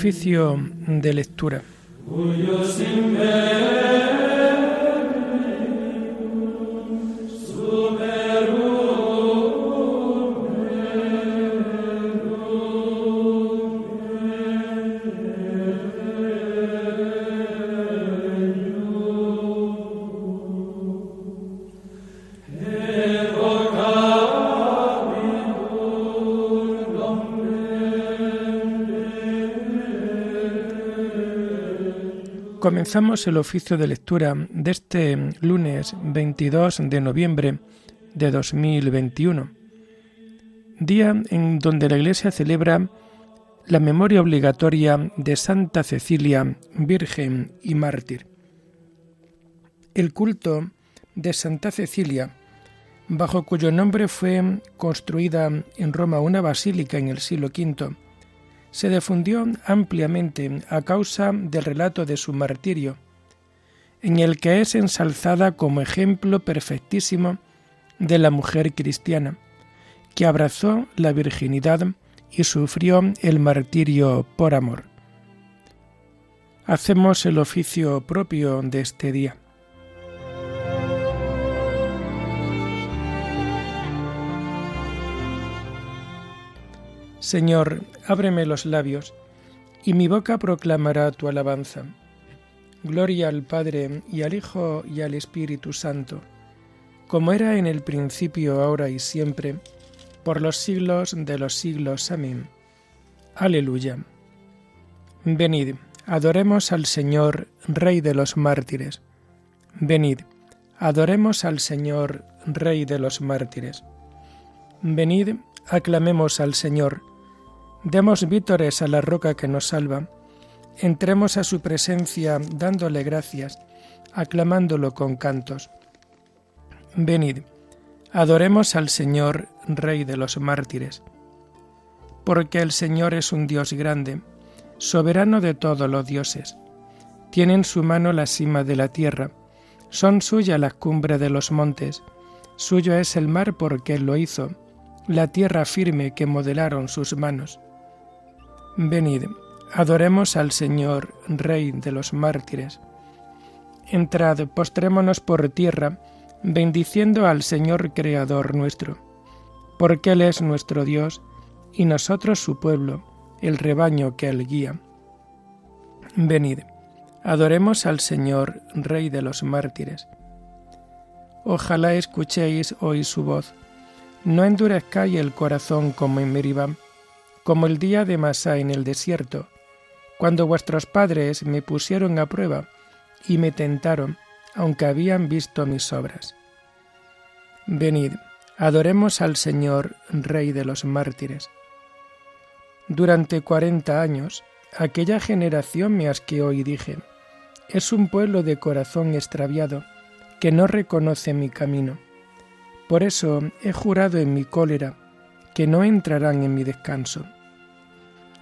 Oficio de lectura. Comenzamos el oficio de lectura de este lunes 22 de noviembre de 2021, día en donde la Iglesia celebra la memoria obligatoria de Santa Cecilia, Virgen y Mártir. El culto de Santa Cecilia, bajo cuyo nombre fue construida en Roma una basílica en el siglo V, se difundió ampliamente a causa del relato de su martirio, en el que es ensalzada como ejemplo perfectísimo de la mujer cristiana, que abrazó la virginidad y sufrió el martirio por amor. Hacemos el oficio propio de este día. Señor, ábreme los labios, y mi boca proclamará tu alabanza. Gloria al Padre y al Hijo y al Espíritu Santo, como era en el principio, ahora y siempre, por los siglos de los siglos. Amén. Aleluya. Venid, adoremos al Señor, Rey de los mártires. Venid, adoremos al Señor, Rey de los mártires. Venid, aclamemos al Señor, Demos vítores a la roca que nos salva. Entremos a su presencia dándole gracias, aclamándolo con cantos. Venid, adoremos al Señor, Rey de los mártires. Porque el Señor es un Dios grande, soberano de todos los dioses. Tiene en su mano la cima de la tierra, son suyas las cumbres de los montes, suyo es el mar porque él lo hizo, la tierra firme que modelaron sus manos. Venid, adoremos al Señor, Rey de los mártires. Entrad, postrémonos por tierra, bendiciendo al Señor Creador nuestro, porque Él es nuestro Dios, y nosotros su pueblo, el rebaño que Él guía. Venid, adoremos al Señor, Rey de los mártires. Ojalá escuchéis hoy su voz, no endurezcáis el corazón como en Meribam, como el día de Masá en el desierto, cuando vuestros padres me pusieron a prueba y me tentaron, aunque habían visto mis obras. Venid, adoremos al Señor, Rey de los mártires. Durante cuarenta años, aquella generación me asqueó y dije, es un pueblo de corazón extraviado, que no reconoce mi camino. Por eso he jurado en mi cólera, que no entrarán en mi descanso.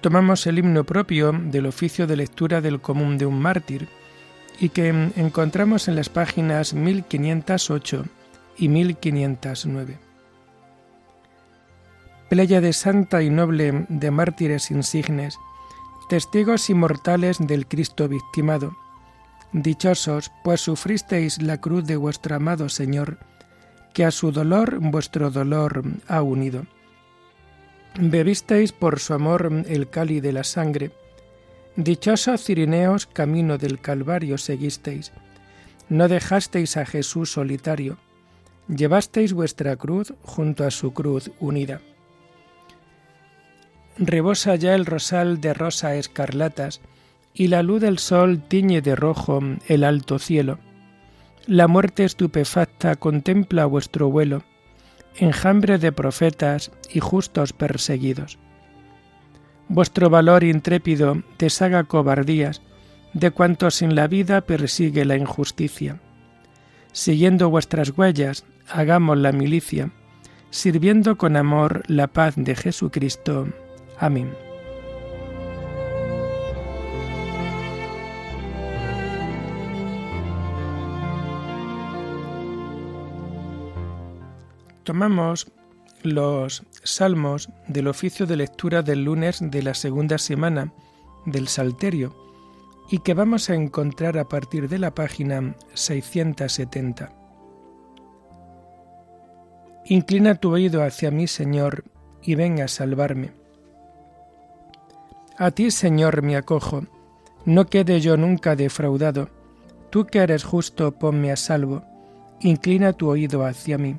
Tomamos el himno propio del oficio de lectura del común de un mártir y que encontramos en las páginas 1508 y 1509. Playa de santa y noble de mártires insignes, testigos inmortales del Cristo victimado. Dichosos, pues sufristeis la cruz de vuestro amado Señor, que a su dolor vuestro dolor ha unido bebisteis por su amor el cáliz de la sangre. Dichosos Cirineos, camino del Calvario seguisteis. No dejasteis a Jesús solitario. Llevasteis vuestra cruz junto a su cruz unida. Rebosa ya el rosal de rosa escarlatas, y la luz del sol tiñe de rojo el alto cielo. La muerte estupefacta contempla vuestro vuelo enjambre de profetas y justos perseguidos. vuestro valor intrépido deshaga cobardías de cuantos en la vida persigue la injusticia. Siguiendo vuestras huellas, hagamos la milicia, sirviendo con amor la paz de Jesucristo. Amén. Tomamos los salmos del oficio de lectura del lunes de la segunda semana del Salterio y que vamos a encontrar a partir de la página 670. Inclina tu oído hacia mí, Señor, y ven a salvarme. A ti, Señor, me acojo, no quede yo nunca defraudado. Tú que eres justo, ponme a salvo, inclina tu oído hacia mí.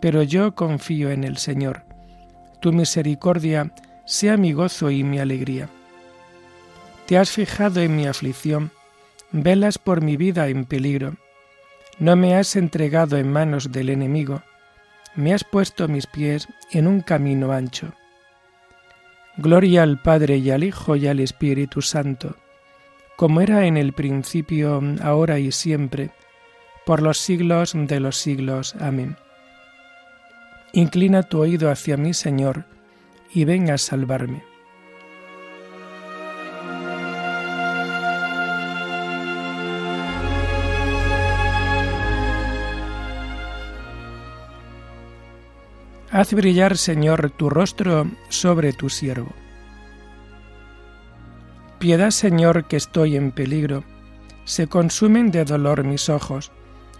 pero yo confío en el Señor. Tu misericordia sea mi gozo y mi alegría. Te has fijado en mi aflicción, velas por mi vida en peligro no me has entregado en manos del enemigo, me has puesto mis pies en un camino ancho. Gloria al Padre y al Hijo y al Espíritu Santo, como era en el principio, ahora y siempre, por los siglos de los siglos. Amén. Inclina tu oído hacia mí, Señor, y ven a salvarme. Haz brillar, Señor, tu rostro sobre tu siervo. Piedad, Señor, que estoy en peligro. Se consumen de dolor mis ojos,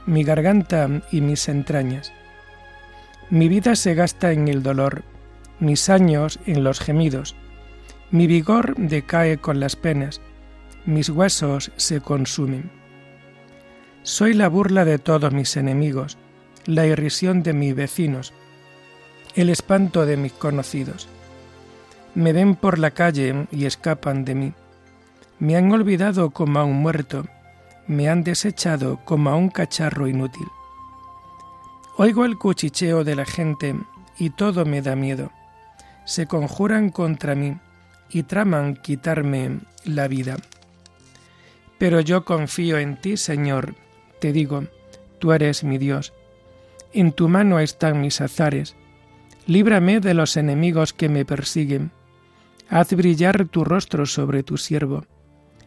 mi garganta y mis entrañas. Mi vida se gasta en el dolor, mis años en los gemidos. Mi vigor decae con las penas, mis huesos se consumen. Soy la burla de todos mis enemigos, la irrisión de mis vecinos el espanto de mis conocidos. Me ven por la calle y escapan de mí. Me han olvidado como a un muerto, me han desechado como a un cacharro inútil. Oigo el cuchicheo de la gente y todo me da miedo. Se conjuran contra mí y traman quitarme la vida. Pero yo confío en ti, Señor, te digo, tú eres mi Dios. En tu mano están mis azares líbrame de los enemigos que me persiguen. Haz brillar tu rostro sobre tu siervo.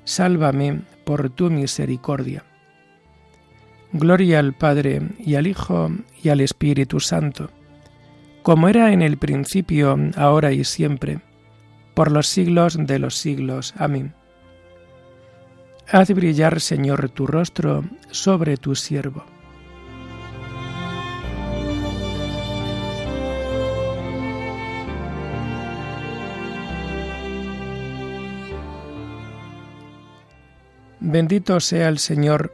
Sálvame por tu misericordia. Gloria al Padre y al Hijo y al Espíritu Santo, como era en el principio, ahora y siempre, por los siglos de los siglos. Amén. Haz brillar, Señor, tu rostro sobre tu siervo. Bendito sea el Señor,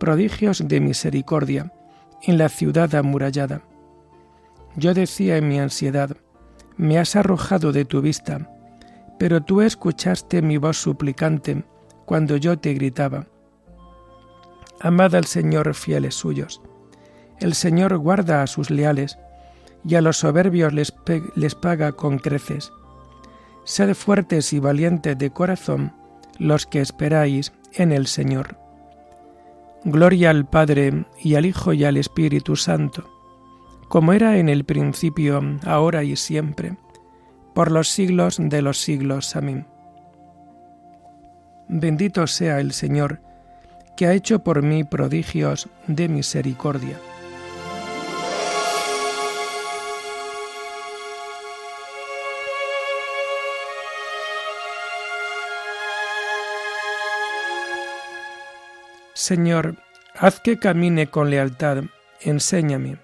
prodigios de misericordia en la ciudad amurallada. Yo decía en mi ansiedad, me has arrojado de tu vista, pero tú escuchaste mi voz suplicante cuando yo te gritaba. Amad al Señor fieles suyos. El Señor guarda a sus leales, y a los soberbios les, les paga con creces. Sed fuertes y valientes de corazón, los que esperáis en el Señor. Gloria al Padre y al Hijo y al Espíritu Santo, como era en el principio, ahora y siempre, por los siglos de los siglos. Amén. bendito sea el Señor, que ha hecho por mí prodigios de misericordia. Señor, haz que camine con lealtad, enséñame,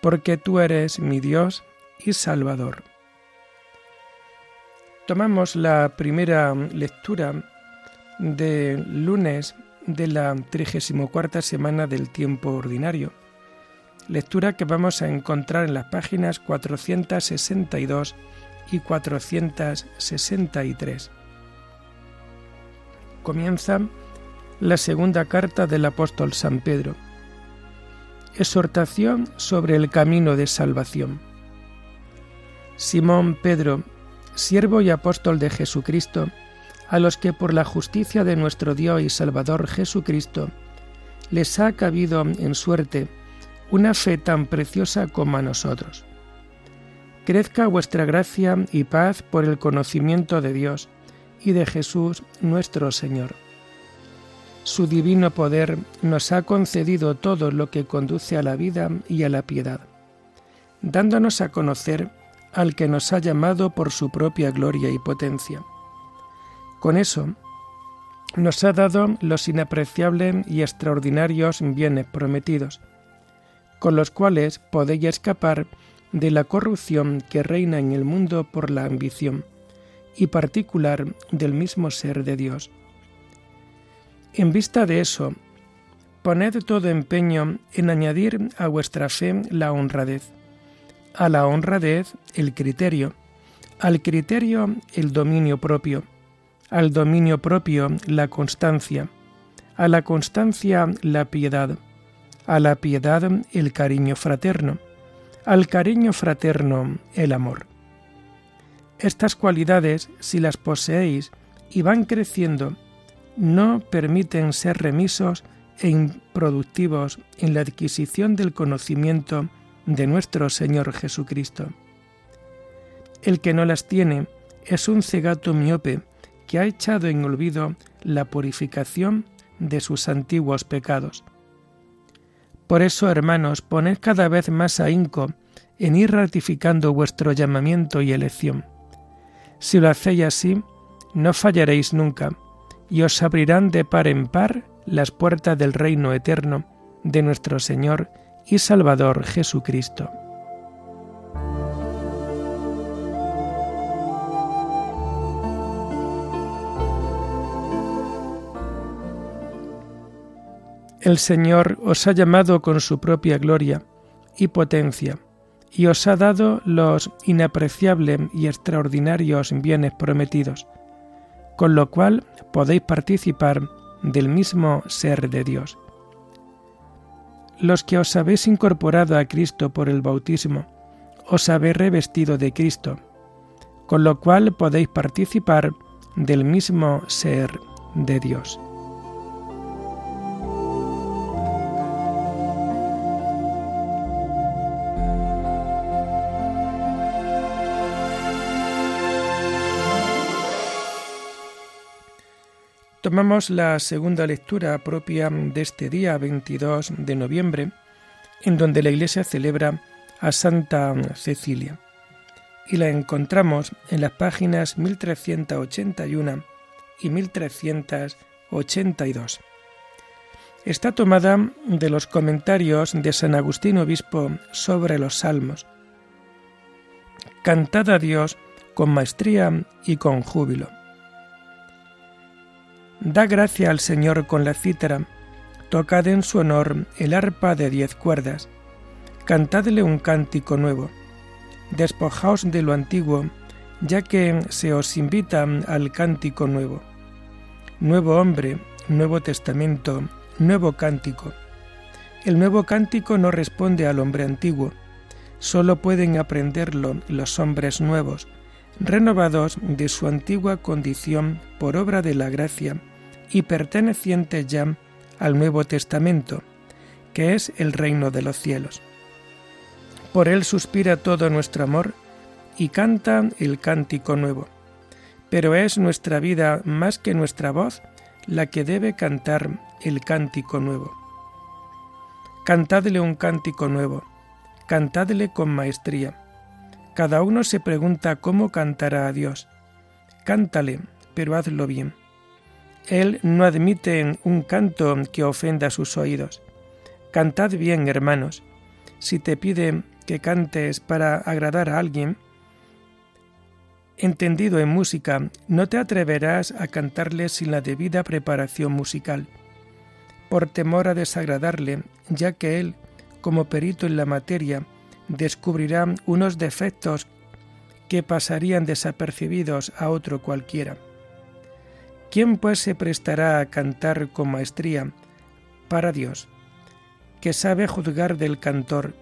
porque tú eres mi Dios y Salvador. Tomamos la primera lectura de lunes de la 34 semana del tiempo ordinario, lectura que vamos a encontrar en las páginas 462 y 463. Comienza la segunda carta del apóstol San Pedro. Exhortación sobre el camino de salvación. Simón Pedro, siervo y apóstol de Jesucristo, a los que por la justicia de nuestro Dios y Salvador Jesucristo les ha cabido en suerte una fe tan preciosa como a nosotros. Crezca vuestra gracia y paz por el conocimiento de Dios y de Jesús nuestro Señor su divino poder nos ha concedido todo lo que conduce a la vida y a la piedad, dándonos a conocer al que nos ha llamado por su propia gloria y potencia. Con eso, nos ha dado los inapreciables y extraordinarios bienes prometidos, con los cuales podéis escapar de la corrupción que reina en el mundo por la ambición, y particular del mismo ser de Dios en vista de eso, poned todo empeño en añadir a vuestra fe la honradez, a la honradez el criterio, al criterio el dominio propio, al dominio propio la constancia, a la constancia la piedad, a la piedad el cariño fraterno, al cariño fraterno el amor. Estas cualidades, si las poseéis y van creciendo no permiten ser remisos e improductivos en la adquisición del conocimiento de nuestro Señor Jesucristo. El que no las tiene es un cegato miope que ha echado en olvido la purificación de sus antiguos pecados. Por eso, hermanos, poned cada vez más ahínco en ir ratificando vuestro llamamiento y elección. Si lo hacéis así, no fallaréis nunca, y os abrirán de par en par las puertas del reino eterno de nuestro Señor y Salvador Jesucristo. El Señor os ha llamado con su propia gloria y potencia, y os ha dado los inapreciables y extraordinarios bienes prometidos con lo cual podéis participar del mismo ser de Dios. Los que os habéis incorporado a Cristo por el bautismo, os habéis revestido de Cristo, con lo cual podéis participar del mismo ser de Dios. Tomamos la segunda lectura propia de este día 22 de noviembre, en donde la Iglesia celebra a Santa Cecilia, y la encontramos en las páginas 1381 y 1382. Está tomada de los comentarios de San Agustín Obispo sobre los Salmos. Cantad a Dios con maestría y con júbilo Da gracia al Señor con la cítara, tocad en su honor el arpa de diez cuerdas, cantadle un cántico nuevo, despojaos de lo antiguo, ya que se os invita al cántico nuevo. Nuevo hombre, nuevo testamento, nuevo cántico. El nuevo cántico no responde al hombre antiguo, solo pueden aprenderlo los hombres nuevos, renovados de su antigua condición por obra de la gracia y perteneciente ya al Nuevo Testamento, que es el reino de los cielos. Por él suspira todo nuestro amor y canta el cántico nuevo. Pero es nuestra vida más que nuestra voz la que debe cantar el cántico nuevo. Cantadle un cántico nuevo, cantadle con maestría. Cada uno se pregunta cómo cantará a Dios. Cántale, pero hazlo bien. Él no admite un canto que ofenda sus oídos. Cantad bien, hermanos. Si te pide que cantes para agradar a alguien, entendido en música, no te atreverás a cantarle sin la debida preparación musical, por temor a desagradarle, ya que él, como perito en la materia, descubrirá unos defectos que pasarían desapercibidos a otro cualquiera. ¿Quién pues se prestará a cantar con maestría para Dios, que sabe juzgar del cantor,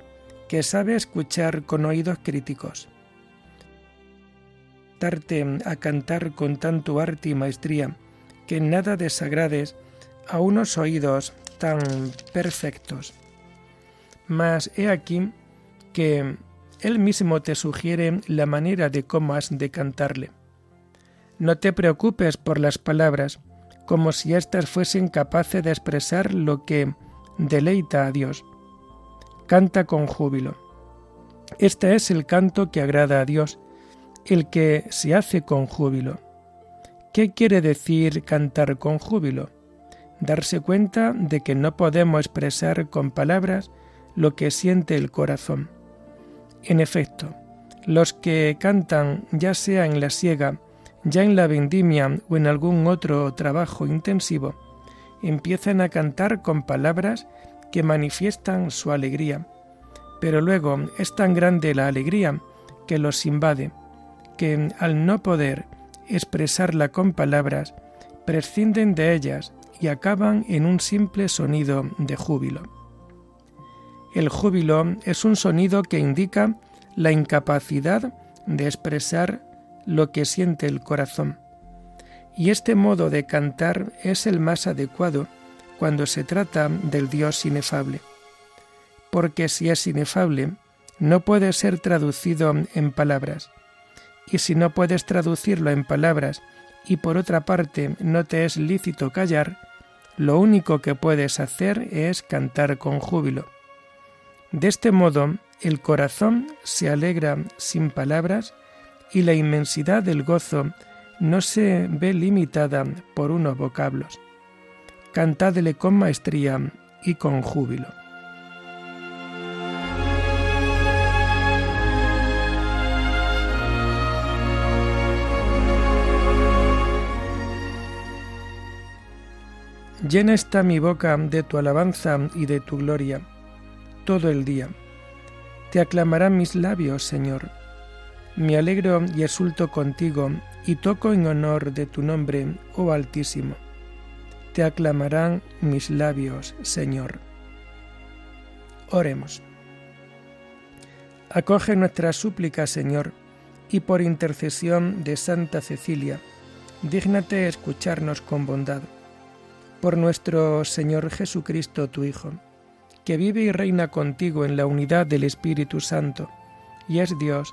que sabe escuchar con oídos críticos? Darte a cantar con tanto arte y maestría, que nada desagrades a unos oídos tan perfectos. Mas he aquí que él mismo te sugiere la manera de cómo has de cantarle. No te preocupes por las palabras, como si éstas fuesen capaces de expresar lo que deleita a Dios. Canta con júbilo. Este es el canto que agrada a Dios, el que se hace con júbilo. ¿Qué quiere decir cantar con júbilo? Darse cuenta de que no podemos expresar con palabras lo que siente el corazón. En efecto, los que cantan, ya sea en la siega, ya en la vendimia o en algún otro trabajo intensivo, empiezan a cantar con palabras que manifiestan su alegría. Pero luego es tan grande la alegría que los invade, que al no poder expresarla con palabras, prescinden de ellas y acaban en un simple sonido de júbilo. El júbilo es un sonido que indica la incapacidad de expresar lo que siente el corazón. Y este modo de cantar es el más adecuado cuando se trata del Dios inefable. Porque si es inefable, no puede ser traducido en palabras. Y si no puedes traducirlo en palabras y por otra parte no te es lícito callar, lo único que puedes hacer es cantar con júbilo. De este modo, el corazón se alegra sin palabras y la inmensidad del gozo no se ve limitada por unos vocablos. Cantadle con maestría y con júbilo. Llena está mi boca de tu alabanza y de tu gloria todo el día. Te aclamarán mis labios, Señor me alegro y exulto contigo y toco en honor de tu nombre, oh Altísimo. Te aclamarán mis labios, Señor. Oremos. Acoge nuestra súplica, Señor, y por intercesión de Santa Cecilia, dígnate escucharnos con bondad. Por nuestro Señor Jesucristo, tu Hijo, que vive y reina contigo en la unidad del Espíritu Santo, y es Dios,